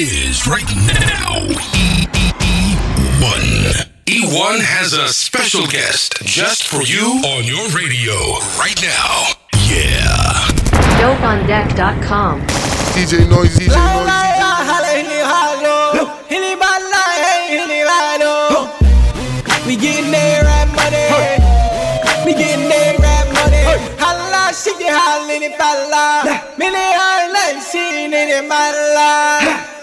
it is right now. E1. E1 has a special guest just for you on your radio right now. Yeah. DopeOnDeck.com. DJ Noise, DJ Noise. We getting there rap money. We getting there rap money. Holla, she get hollin' it balla. Many holla, she in it balla. We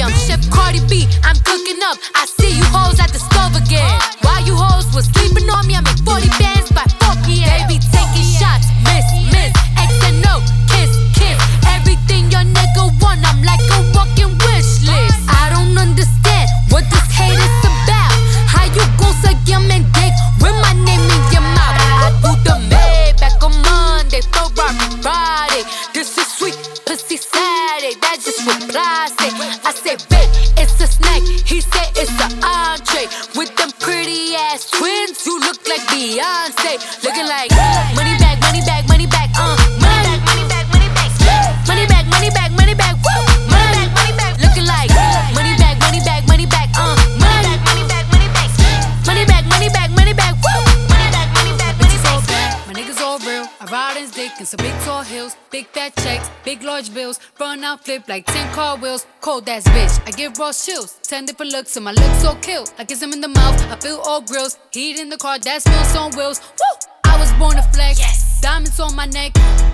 podium. Chef Cardi B, I'm cooking up. I see you hoes at the stove again. While you hoes was sleeping on me, I make 40 bands by 4 He said it's an entree with them pretty ass twins. You look like Beyonce, looking like money all real. I in dick and some big tall hills, big fat checks, big large bills. Run out, flip like 10 car wheels. Cold ass bitch, I give raw chills. 10 different looks and my lips so kill. I kiss him in the mouth, I feel all grills. Heat in the car, that smells on wheels. Woo! I was born to flex. Yes. Diamonds on my neck.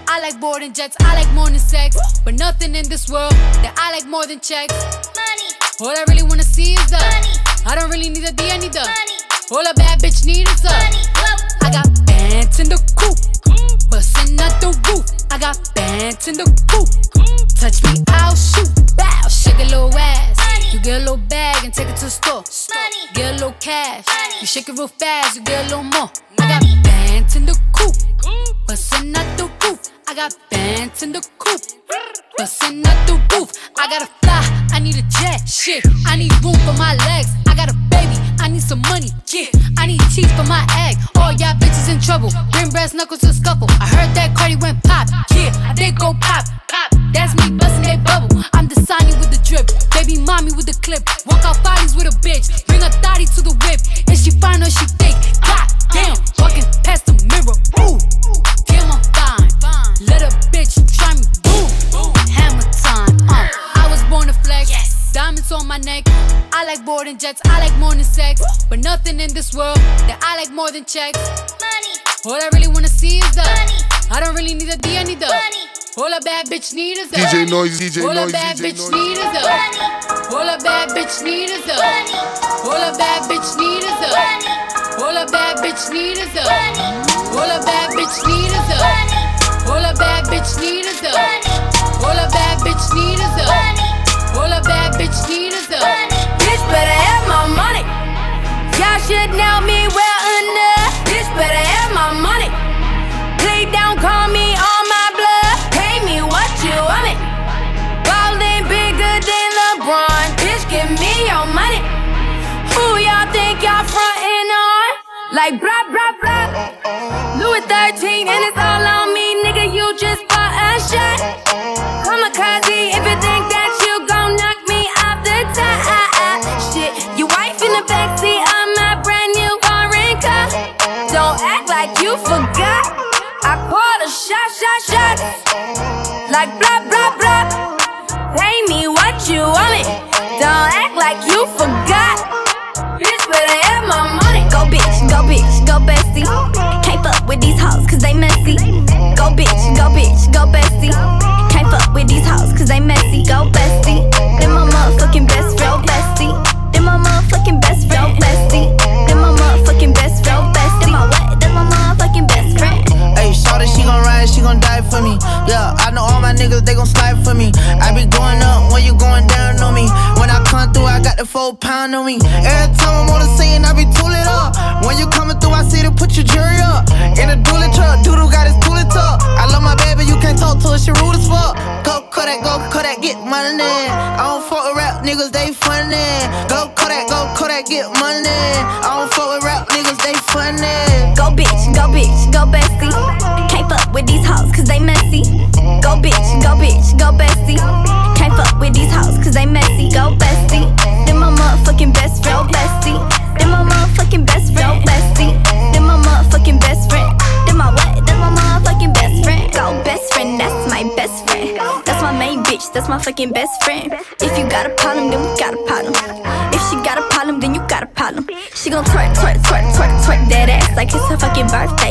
I like boarding jets, I like more than sex. But nothing in this world that I like more than checks. Money, All I really wanna see is the. Money. I don't really need a D, I need the. money, All a bad bitch need is the. money, whoa. I got bands in the coop, bustin' out the roof. I got bands in the coop. Touch me, I'll shoot. Bow, shake a little ass. You get a little bag and take it to the store. Money. Get a little cash. Money. You shake it real fast, you get a little more. I got bands in the coop, bustin' out the roof. I got bands in the coop, bustin' out the roof. I gotta fly, I need a jet. Shit, I need room for my legs. I got a baby, I need some money. Yeah, I need teeth for my egg. All y'all bitches in trouble. Bring brass knuckles to scuffle. I heard that Cardi went pop. Yeah, they go pop. Pop. That's me bustin' that bubble. I'm the Sonny with the drip. Baby mommy with the clip. Walk out bodies with a bitch. Bring a thotty to the whip. Is she fine or she fake? God damn, walking past the mirror. Ooh, damn, Diamonds on my neck. I like boarding jets. I like more than sex. But nothing in this world that I like more than checks. money, All I really wanna see is the. money, I don't really need a D, I need the. All a bad bitch need is a. DJ Noise, DJ All a Noise, bad DJ bitch Noise. need is a. All a bad bitch need is a. All a bad bitch need is a. All a bad bitch need is a. All should know me well enough. Bitch better have my money. Please don't call me on my blood. Pay me what you want it. Ballin' bigger than LeBron. Bitch, give me your money. Who y'all think y'all frontin' on? Like blah blah blah. Louis 13 and it's all on me, nigga. You just bought a shot. Kamikaze if you think that forgot. I called a shot, shot, shot. Like blah blah blah. Pay me what you want it. Don't act like you forgot. Bitch, better have my money. Go bitch, go bitch, go bestie. Can't fuck with these hoes cause they messy. Go bitch, go bitch, go bestie. Can't fuck with these hoes cause they messy. Go bestie. Pound on me. Every time I'm on the scene, I be tooling up. When you coming through, I see to put your jury up. In a dually truck, doodle got his tooling up. I love my baby, you can't talk to her, she rude as fuck. Go Kodak, go Kodak, get money. I don't fuck with rap niggas, they funny. Go Kodak, go Kodak, get money. I don't fuck with rap niggas, they funny. Go bitch, go bitch, best friend. If you got a problem, then we got a problem. If she got a problem, then you got a problem. She gon' twerk, twerk, twerk, twerk, twerk that ass like it's her fucking birthday,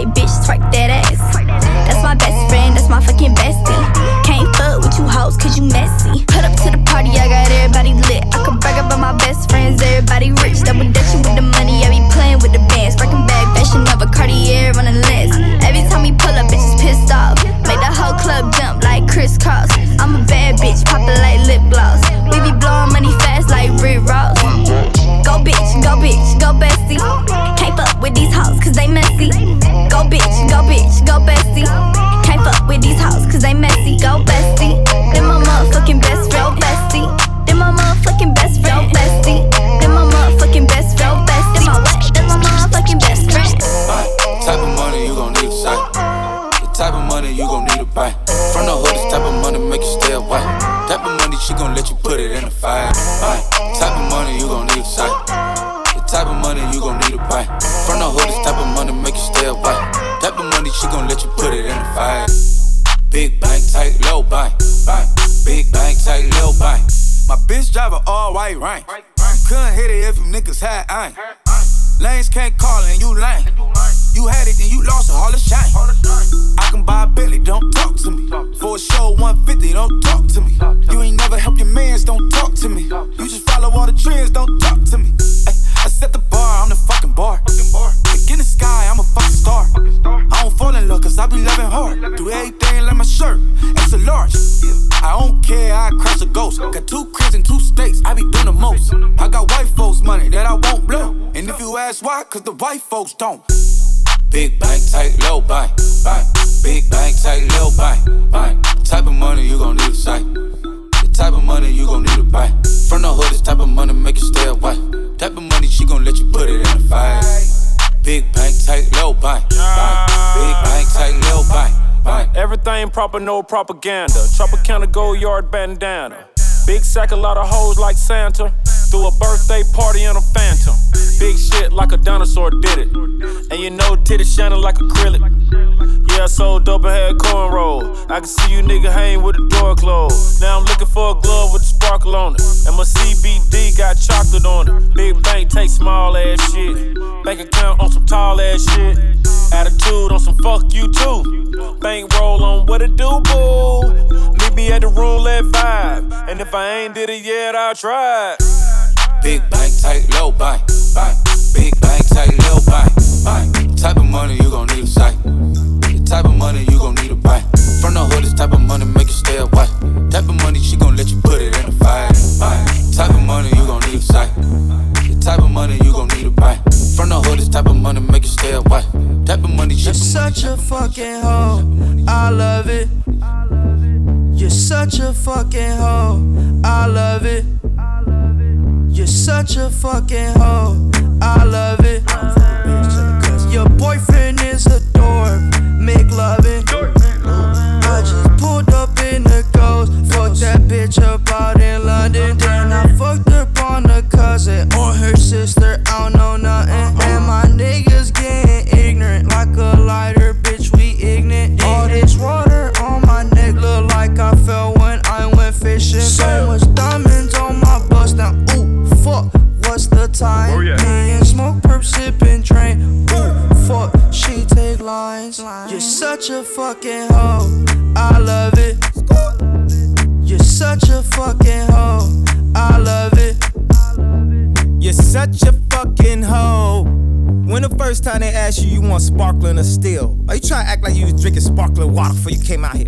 proper, no propaganda. Tropicana gold yard bandana. Big sack, a lot of hoes like Santa. Threw a birthday party in a phantom. Big shit like a dinosaur did it. And you know, titties shining like acrylic. Yeah, I sold dope and had cornrow. I can see you nigga hang with the door closed. Now I'm looking for a glove with a sparkle on it. And my CBD got chocolate on it. Big bank take small ass shit. Bank account on some tall ass shit. Attitude on some fuck you too. Bankroll on what it do, boo. Meet me at the roulette vibe. And if I ain't did it yet, I'll try. Big bank, tight, low bank, bank. Big bank, tight, low bank, bank. Type of money you gon' need a sight. The type of money you gon' need a buy. From the hood, this type of money make you stay away. Type of money she gon' let you put it in a fire. Type of money you gon' need a sight. The type of money you gon' the hood, this type of money make you stay away. Type of money You're such a fucking hoe. I love it. You're such a fucking hoe. I love it. You're such a fucking hoe. I love it. Your boyfriend is a dork. Make loving. I just pulled up in the ghost. Fucked that bitch up out in London. Fucking hoe. I love it. You're such a fucking hoe. I love it. You're such a fucking hoe. When the first time they asked you, you want sparkling or still? Are you trying to act like you was drinking sparkling water before you came out here?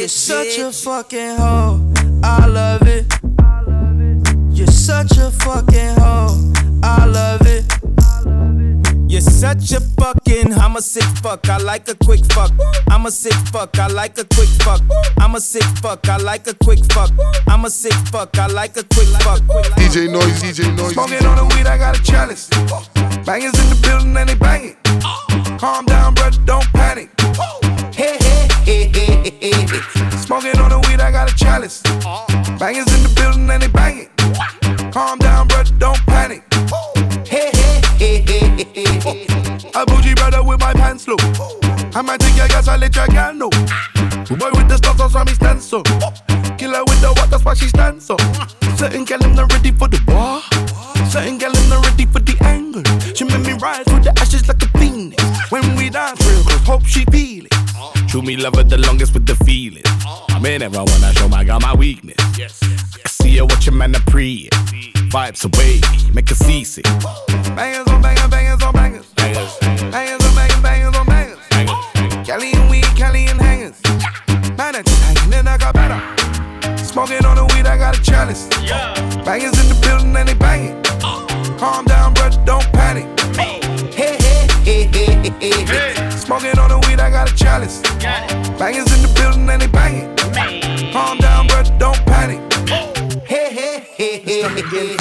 You're such a fucking hoe. I love it. You're such a fucking hoe. I love it. You're such a fucking, I'm a sick fuck, I like a quick fuck. I'm a sick fuck, I like a quick fuck. I'm a sick fuck, I like a quick fuck. I'm a sick fuck, I like a quick fuck. DJ Noise, DJ Noise. Smoking on the weed, I got a chalice. Bangers in the building and they banging. Calm down, brother, don't panic. Hey, hey, hey, hey, hey, hey. Smoking on the weed, I got a chalice. Bangers in the building and they banging. Calm down, brother, don't panic. Hey, hey, hey, hey, hey. A bougie brother with my pants low. I might take your gas, I let your girl know. Boy with the stuff, that's why me stand so. Killer with the what, that's why she stands so. Certain gal in not ready for the war. Certain gal in not ready for the angle. She made me rise with the ashes like a phoenix. When we dance real hope she feel it. True me love her the longest with the feeling. I'm in I wanna show my girl my weakness. I see her watching man a pre Vibes away, make her seasick. Bangers on bangers, bangers on bangers. Bangers, Bangers on bangers, bangers on bangers. bangers. Cali and weed, Cali and hangers. Man, I just hanging and I got better. Smoking on the weed, I got a chalice. Bangers in the building and they banging. Calm down, brother, don't panic. Hey, hey, hey, hey, hey, hey. Smoking on the weed, I got a chalice. Bangers in the building and they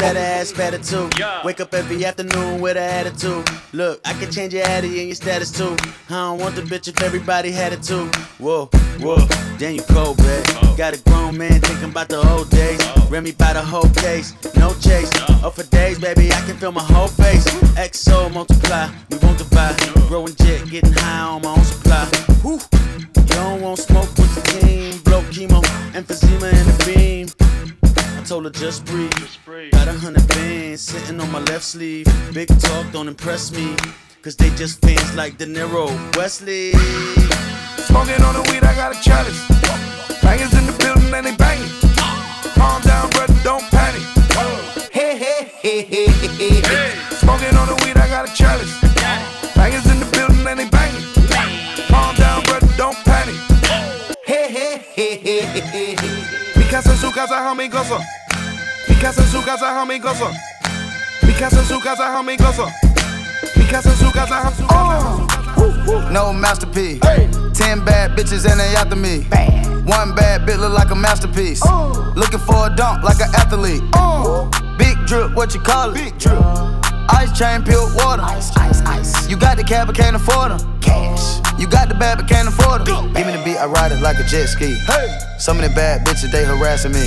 better, ass better too. Wake up every afternoon with an attitude. Look, I can change your attitude and your status too. I don't want the bitch if everybody had it too. Whoa, whoa, damn you cold, babe. Oh. Got a grown man thinking about the old days. Oh. Remy by the whole case, no chase. Up oh, for days, baby, I can feel my whole face. XO multiply, we won't divide. Growing jet, getting high on my own supply. Whew. You don't want smoke with the team. Blow chemo, emphysema in the beam. I told her just breathe. Got a hundred bands sitting on my left sleeve. Big talk don't impress me. Cause they just fans like De Niro, Wesley. Smoking on the weed, I got a chalice. Bangers in the building and they banging. Calm down, brother, don't panic. Hey, hey, hey, hey, hey, hey. Smoking on the weed, I got a chalice. Bangers in the building and they banging. Calm down, brother, don't panic. Hey, hey, hey, hey, hey, hey. Mi casa en su casa, homie, gozo. Mi casa en su casa, homie, gozo. Mi casa en su casa, homie, gozo. Mi casa en su casa, homie, gozo. Oh, no masterpiece. Ten bad bitches and they after me. One bad bitch look like a masterpiece. Looking for a dunk like an athlete. Big drip, what you call it? Big drip. Ice chain, pure water. Ice, ice, ice. You got the cab, but can't afford them. Cash. You got the bad, but can't afford them. Give me the beat, I ride it like a jet ski. Hey. Some of the bad bitches, they harassing me.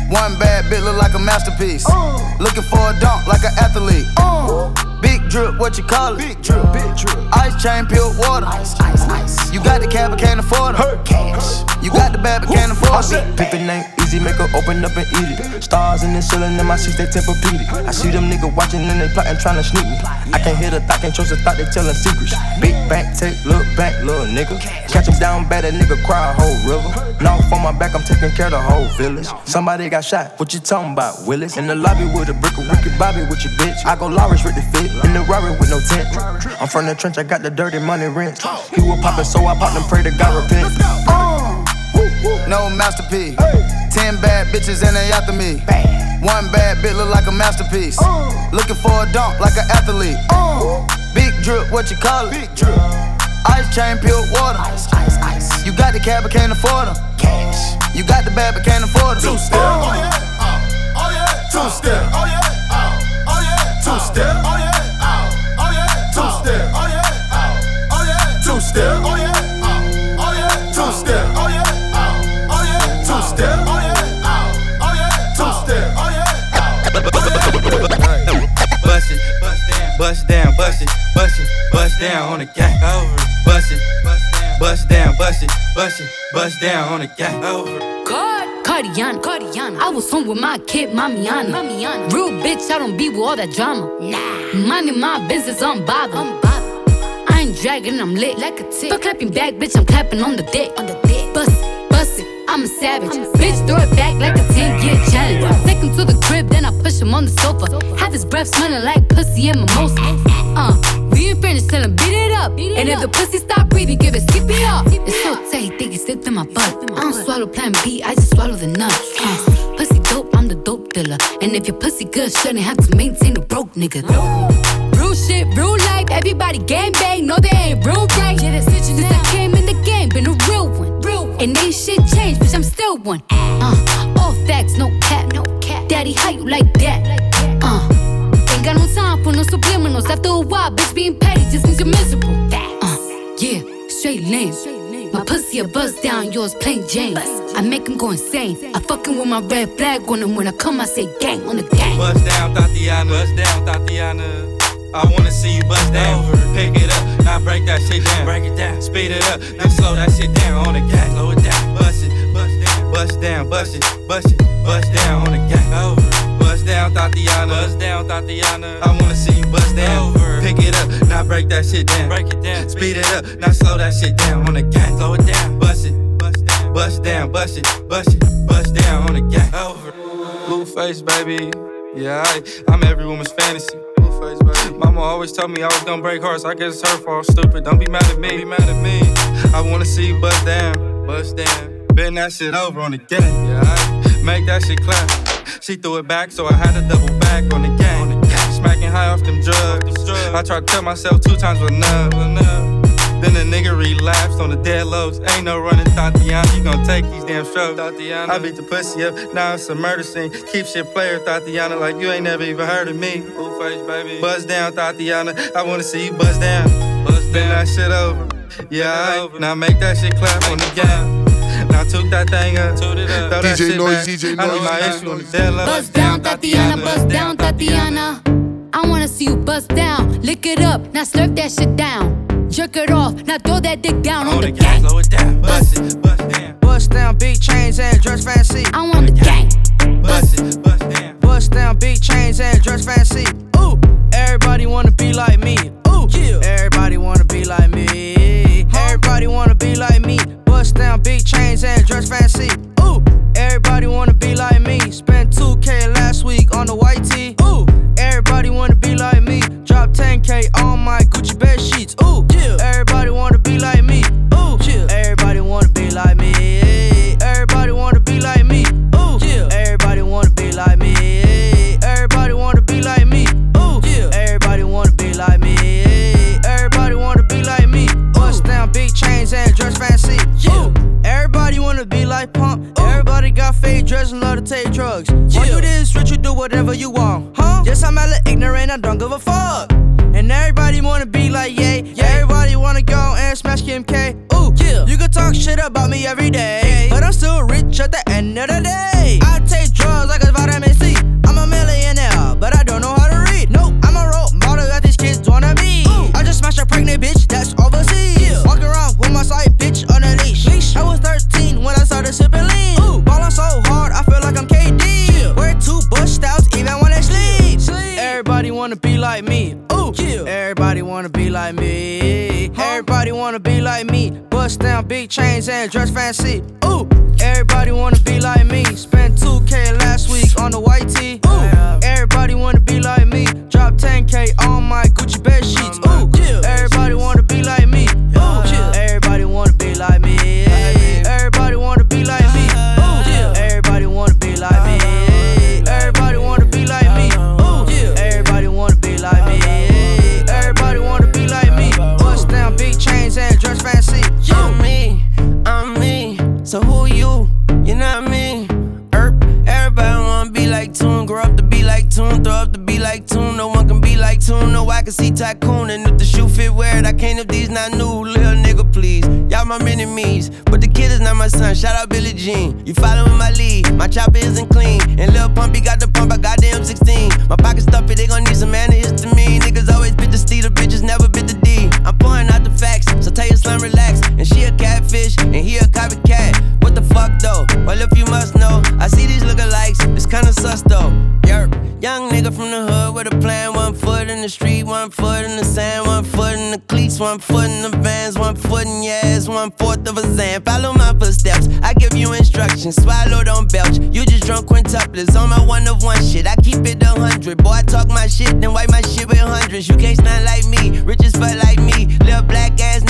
One bad bitch look like a masterpiece. Looking for a dunk like an athlete. Big drip, what you call it? Big drip, big drip. Ice chain, pure water. Ice, ice, ice. You got the cab, but can't afford it. Cash. You got the bad, but can't afford it. Pick the name easy, make her open up and eat it. Stars in the ceiling in my seats, they Tempur-Pedic. I see them niggas watching and they plotting, trying to sneak me. I can't hear the thought, can't trust the thought, they telling secrets. Big bank, take, look back, little nigga. Catch him down bad, that nigga cry a whole river. Knock on my back, I'm taking care of the whole village. Somebody got shot, what you talking about, Willis? In the lobby with a brick of Ricky Bobby with your bitch. I go Lawrence with the fit, in the Rari with no tent. I'm from the trench, I got the dirty money rent. He was poppin', so I popped and pray to God repent. Uh, no masterpiece. Ten bad bitches and they after me. One bad bitch look like a masterpiece. Looking for a dunk like an athlete. Big drip, what you call it? Big drip. Ice chain, pure water. Ice, ice, ice. You got the cab, but can't afford them. Cash. You got the bad, but can't afford them. Two step. Oh yeah. Oh, oh yeah. Two step. Oh, down on the gang. Over, bust it, bust down, bust it, bust it, bust down on the gang. Over. Cardiana, Cardiana. I was home with my kid, Mamiana. Mamiana. Real bitch, I don't be with all that drama. Nah. Minding my business, I'm bothered. I'm bothered. I ain't dragging, I'm lit like a tick. Fuck clapping back, bitch, I'm clapping on the dick. On the dick. Bust it, bust it, I'm a savage. Bitch, throw it back like a 10 year challenge. Take him to the crib, then I push him on the sofa. Have his breath smelling like pussy and mimosa. Ah, ah, ah. Uh, ain't tell him beat it up. and if the pussy stop breathing, give it skip it up. It's so tight, think it's slipped in my butt. I don't swallow plan B, I just swallow the nuts. Uh, pussy dope, I'm the dope dealer. And if your pussy good, shouldn't have to maintain the broke nigga. Real shit, real life, everybody gang bang, no they ain't real right. Yeah, that's it, Since I came in the game, been a real one. Real one. And ain't shit changed, bitch, I'm still one. Uh, all facts, no cap, no cap. Daddy, how you like that? Uh, ain't got no time for no subliminals. After a while, bitch, being petty a buzz down, yours plain Jane. I make him go insane. I fucking with my red flag on him when I come, I say gang on the gang. Bust down, Thotiana. Bust down, Thotiana. I wanna see you bust down. Pick it up, now break that shit down. Break it down. Speed it up, now slow that shit down on the gas. Slow it down. Bust it, bust down, bust down, bust it, bust it, bust down on the gas. Over. Bust down, Thotiana. Bust down, Thotiana. I wanna see break that shit down. Break it down. Speed it up, now slow that shit down on the gas. Slow it down. Bust it, bust down, bust down, bust it, bust it, bust down on the gas. Over. Blueface, baby. Yeah, I, I'm every woman's fantasy. Blueface, baby. Mama always told me I was gonna break hearts. I guess it's her fault. Stupid. Don't be mad at me. Don't be mad at me. I wanna see you bust down, bust down. Bend that shit over on the gang. Yeah, I make that shit clap. She threw it back, so I had to double back on the gang. Smacking high off them drugs. I tried to tell myself two times was enough. Then the nigga relapsed on the dead lows. Ain't no running, Thotiana. You gon' take these damn strokes. Thotiana. I beat the pussy up. Now it's a murder scene. Keep shit player, Thotiana, like you ain't never even heard of me. Blueface, baby. Buzz down, Thotiana. I wanna see you buzz down. Buzz down. that shit over. Yeah, over. Now make that shit clap on the gang. Now took that thing up. Throw that DJ shit Noise, back. DJ I need Noise. my issue on the dead low. Bust down, Thotiana, bust down, Thotiana. I wanna see you bust down. Lick it up, now slurp that shit down. Jerk it off, now throw that dick down on, the gang. Slow it down. Bust it, bust down. Bust down, big chains and dress fancy. I want the gang. Bust it, bust down. Bust down, big chains and dress fancy. Ooh, everybody wanna be like me. Ooh, everybody wanna be like me. Everybody wanna be like me. Bust down, big chains and dress fancy. Ooh, everybody wanna be like me. Spent 2K last week on the white tee. Ooh, everybody wanna whatever you want. Huh? Yes, I'm hella ignorant, I don't give a fuck. And everybody wanna be like yay. Yeah. Everybody wanna go and smash Kim K. Ooh, yeah. You can talk shit about me every day. But I'm still rich at the end of the day. Like me. Everybody wanna be like me. Bust down big chains and dress fancy. Ooh, everybody wanna be like me. Spent 2K last week on the white tee. Ooh, everybody wanna be like me. Drop 10K on my Tycoon. And if the shoe fit, wear it. I can't if these not new. Little nigga, please. Y'all my enemies. But the kid is not my son. Shout out Billie Jean. You following my lead. My chopper isn't clean. And Lil Pumpy pump. Got the one foot in the vans, one foot in your ass, one fourth of a zan. Follow my footsteps. I give you instructions. Swallow, don't belch. You just drunk quintuplets on my one of one shit. I keep it a hundred. Boy, I talk my shit, then wipe my shit with hundreds. You can't stand like me. Rich fuck like me. Little black ass,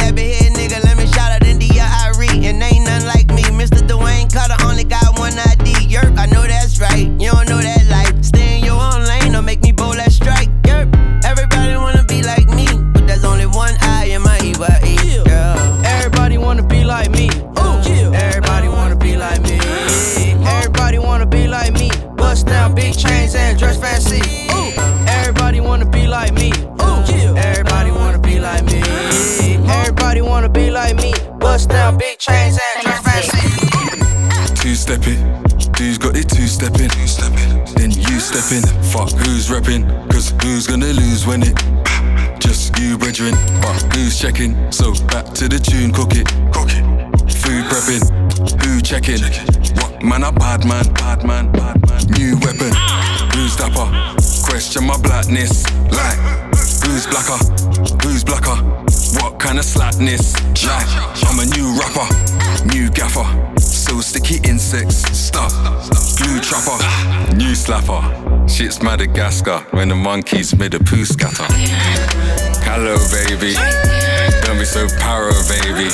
fuck who's repping, cause who's gonna lose when it just you brethren, but who's checking? So back to the tune, cook it, cook it. Food prepping, who checking? What man a bad man, bad man, bad man. New weapon, who's dapper? Question my blackness, like who's blacker, who's blacker? What kind of slackness? Like I'm a new rapper, new gaffer. So sticky insects, stuff. Glue trapper, new slapper. Shit's Madagascar when the monkeys made a poo scatter. Hello, baby. Don't be so paro, baby.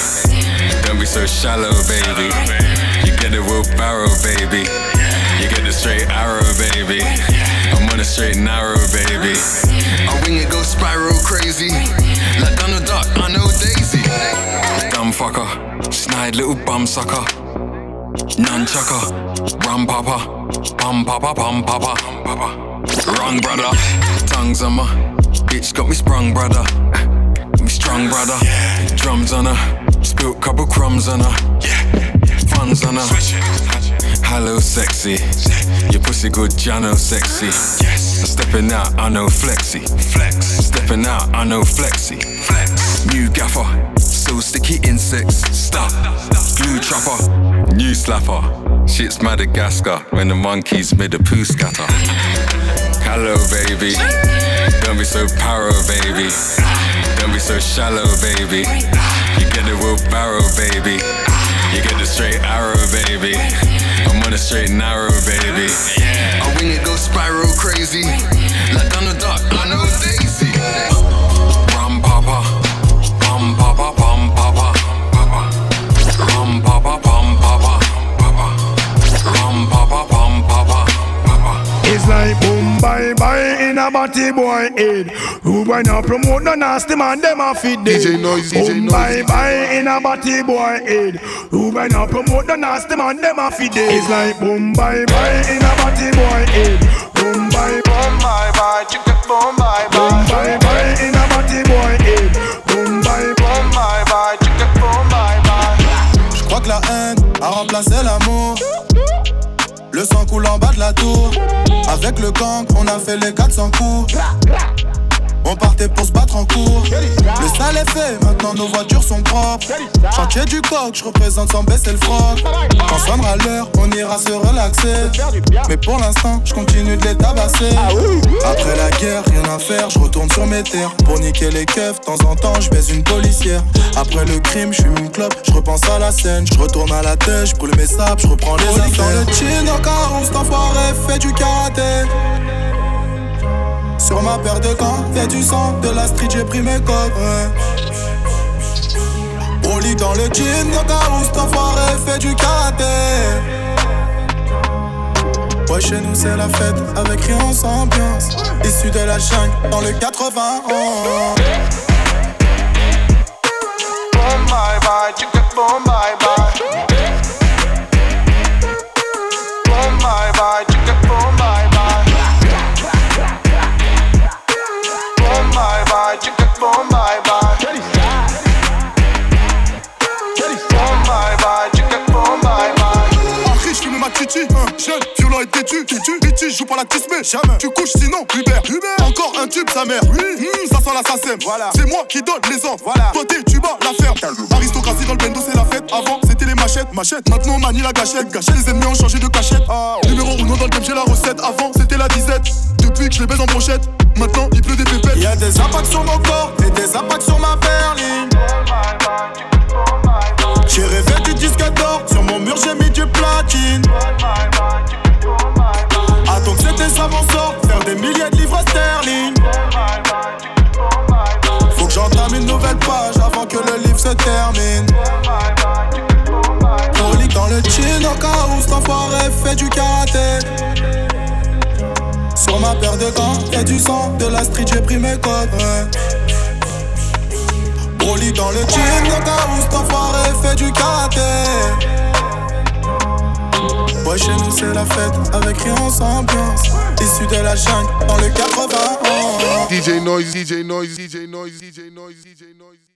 Don't be so shallow, baby. You get the wheelbarrow, baby. You get the straight arrow, baby. I'm on a straight narrow, baby. I wing it, go spiral crazy. Like Donald Duck, I know Daisy. Dumb fucker, snide little bum sucker. Nunchucker, rum papa, pum papa, pum papa, wrong brother. Tongues on my bitch got me sprung, brother. Me strong, brother. Drums on her, spilt couple crumbs on her. Funds on her. Hello, sexy. Your pussy good, Jano, sexy. Stepping out, I know flexy. Flex. Stepping out, I know flexy. Flex. New gaffer, so sticky insects. Stop. Trapper, new slapper. Shit's Madagascar when the monkeys made a poo scatter. Hello, baby. Don't be so paro, baby. Don't be so shallow, baby. You get the wheelbarrow, baby. You get the straight arrow, baby. I'm on a straight narrow, baby. I wing it, go spiral crazy. Like boom, bye, bye in a body boy head. Who when not promote no nasty man, them a fit dead. DJ Noise, DJ Boom, Noise. Bye bye in a body boy head. Who when not promote no nasty man, them a fit dead. It's like boom bye bye in a body boy head. Le gang, on a fait les 400 coups. On partait pour se battre en cours. Le sale est fait, maintenant nos voitures sont propres. Chantier du coq, je représente sans baisser le froc. Quand sonnera l'heure, on ira se relaxer. Mais pour l'instant, je continue de les tabasser. Après la guerre, rien à faire, je retourne sur mes terres. Pour niquer les keufs, de temps en temps, je baise une policière. Après le crime, je fume une clope, je repense à la scène. Je retourne à la tête, je brûle mes sables, je reprends les affaires. Dans le chin cet enfoiré fait du karaté. Sur ma paire de gants, y'a du sang, de la street, j'ai pris mes codes. On lit dans le jean, cet enfoiré fait du karaté. Ouais, chez nous c'est la fête, avec rien sans ambiance. Issu de la jungle, dans le 80. Boom bye bye la tismée, jamais. Tu couches sinon, Hubert. Encore un tube, sa mère, oui, hmm, ça sent l'assassin. Voilà. C'est moi qui donne les ordres, voilà. Toi t'es, tu bats la ferme. Aristocratie dans le bendo, c'est la fête. Avant, c'était les machettes, machettes. Maintenant, on manie la gâchette, gâchette. Les ennemis ont changé de cachette. Numéro 1 dans le game, j'ai la recette. Avant, c'était la disette. Depuis que je les baise en brochette, maintenant, il pleut des pépettes. Y'a des impacts sur mon corps et des impacts sur pris mes. On lit dans le jean, le cas où cet enfoiré fait du karaté. Ouais, chez nous c'est la fête, avec rien sans ambiance. Issu de la jungle, dans le 80. DJ Noise, DJ Noise, DJ Noise, DJ Noise, DJ Noise.